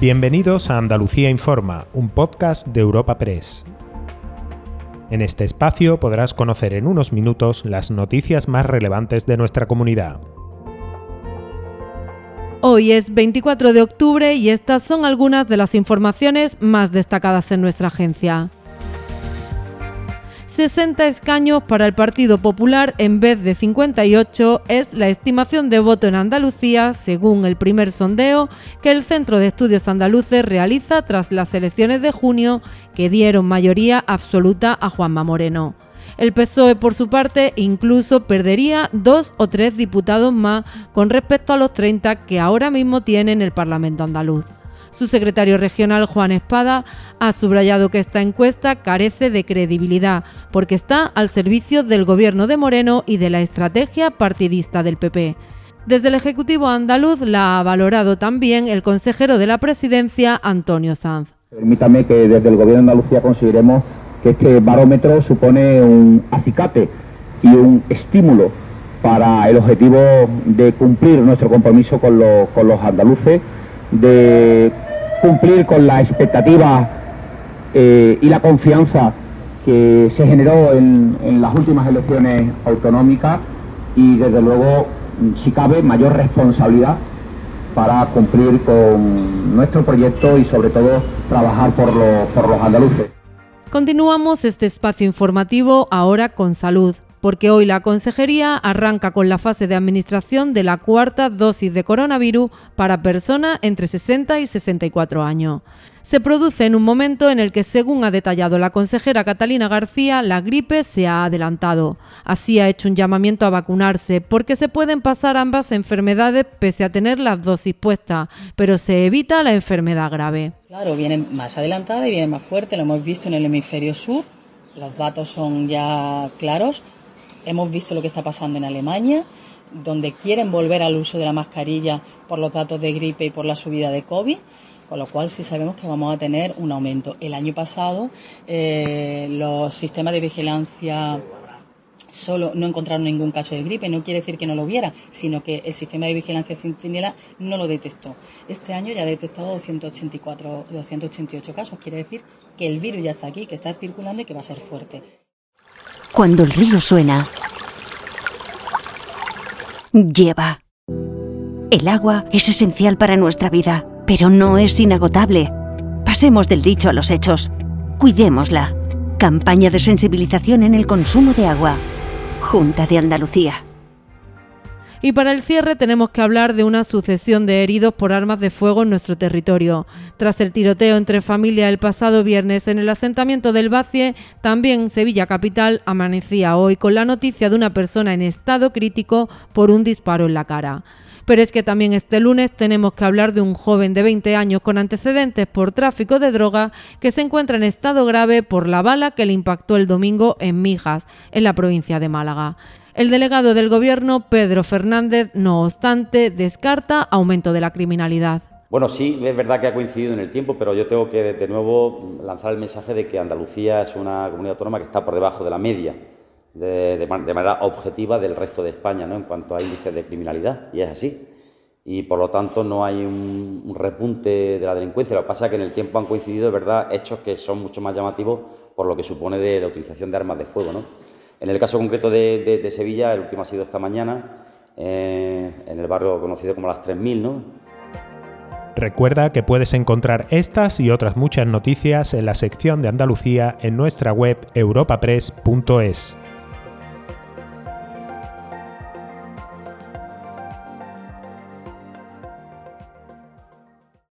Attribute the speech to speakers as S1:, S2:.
S1: Bienvenidos a Andalucía Informa, un podcast de Europa Press. En este espacio podrás conocer en unos minutos las noticias más relevantes de nuestra comunidad.
S2: Hoy es 24 de octubre y estas son algunas de las informaciones más destacadas en nuestra agencia. 60 escaños para el Partido Popular en vez de 58 es la estimación de voto en Andalucía, según el primer sondeo que el Centro de Estudios Andaluces realiza tras las elecciones de junio que dieron mayoría absoluta a Juanma Moreno. El PSOE, por su parte, incluso perdería dos o tres diputados más con respecto a los 30 que ahora mismo tiene en el Parlamento andaluz. Su secretario regional, Juan Espada, ha subrayado que esta encuesta carece de credibilidad porque está al servicio del gobierno de Moreno y de la estrategia partidista del PP. Desde el Ejecutivo andaluz la ha valorado también el consejero de la presidencia, Antonio Sanz.
S3: Permítame que desde el Gobierno de Andalucía consideremos que este barómetro supone un acicate y un estímulo para el objetivo de cumplir nuestro compromiso con los, con los andaluces de cumplir con la expectativa eh, y la confianza que se generó en, en las últimas elecciones autonómicas y desde luego, si cabe, mayor responsabilidad para cumplir con nuestro proyecto y sobre todo trabajar por los, por los andaluces.
S2: Continuamos este espacio informativo ahora con salud porque hoy la Consejería arranca con la fase de administración de la cuarta dosis de coronavirus para personas entre 60 y 64 años. Se produce en un momento en el que, según ha detallado la consejera Catalina García, la gripe se ha adelantado. Así ha hecho un llamamiento a vacunarse, porque se pueden pasar ambas enfermedades pese a tener las dosis puestas, pero se evita la enfermedad grave.
S4: Claro, viene más adelantada y viene más fuerte, lo hemos visto en el hemisferio sur, los datos son ya claros, Hemos visto lo que está pasando en Alemania, donde quieren volver al uso de la mascarilla por los datos de gripe y por la subida de COVID, con lo cual sí sabemos que vamos a tener un aumento. El año pasado eh, los sistemas de vigilancia solo no encontraron ningún caso de gripe, no quiere decir que no lo hubiera, sino que el sistema de vigilancia centinela no lo detectó. Este año ya ha detectado 284, 288 casos, quiere decir que el virus ya está aquí, que está circulando y que va a ser fuerte.
S5: Cuando el río suena, lleva. El agua es esencial para nuestra vida, pero no es inagotable. Pasemos del dicho a los hechos. Cuidémosla. Campaña de sensibilización en el consumo de agua. Junta de Andalucía.
S2: Y para el cierre tenemos que hablar de una sucesión de heridos por armas de fuego en nuestro territorio. Tras el tiroteo entre familias el pasado viernes en el asentamiento del Bacie, también Sevilla Capital amanecía hoy con la noticia de una persona en estado crítico por un disparo en la cara. Pero es que también este lunes tenemos que hablar de un joven de 20 años con antecedentes por tráfico de droga que se encuentra en estado grave por la bala que le impactó el domingo en Mijas, en la provincia de Málaga. El delegado del Gobierno, Pedro Fernández, no obstante, descarta aumento de la criminalidad.
S6: Bueno, sí, es verdad que ha coincidido en el tiempo, pero yo tengo que de nuevo lanzar el mensaje de que Andalucía es una comunidad autónoma que está por debajo de la media, de, manera objetiva del resto de España, ¿no? en cuanto a índices de criminalidad, y es así. Y por lo tanto no hay un, un repunte de la delincuencia. Lo que pasa es que en el tiempo han coincidido, verdad, hechos que son mucho más llamativos por lo que supone de la utilización de armas de fuego. ¿no? En el caso concreto de, Sevilla, el último ha sido esta mañana, eh, en el barrio conocido como las 3000, ¿no?
S1: Recuerda que puedes encontrar estas y otras muchas noticias en la sección de Andalucía en nuestra web europapress.es.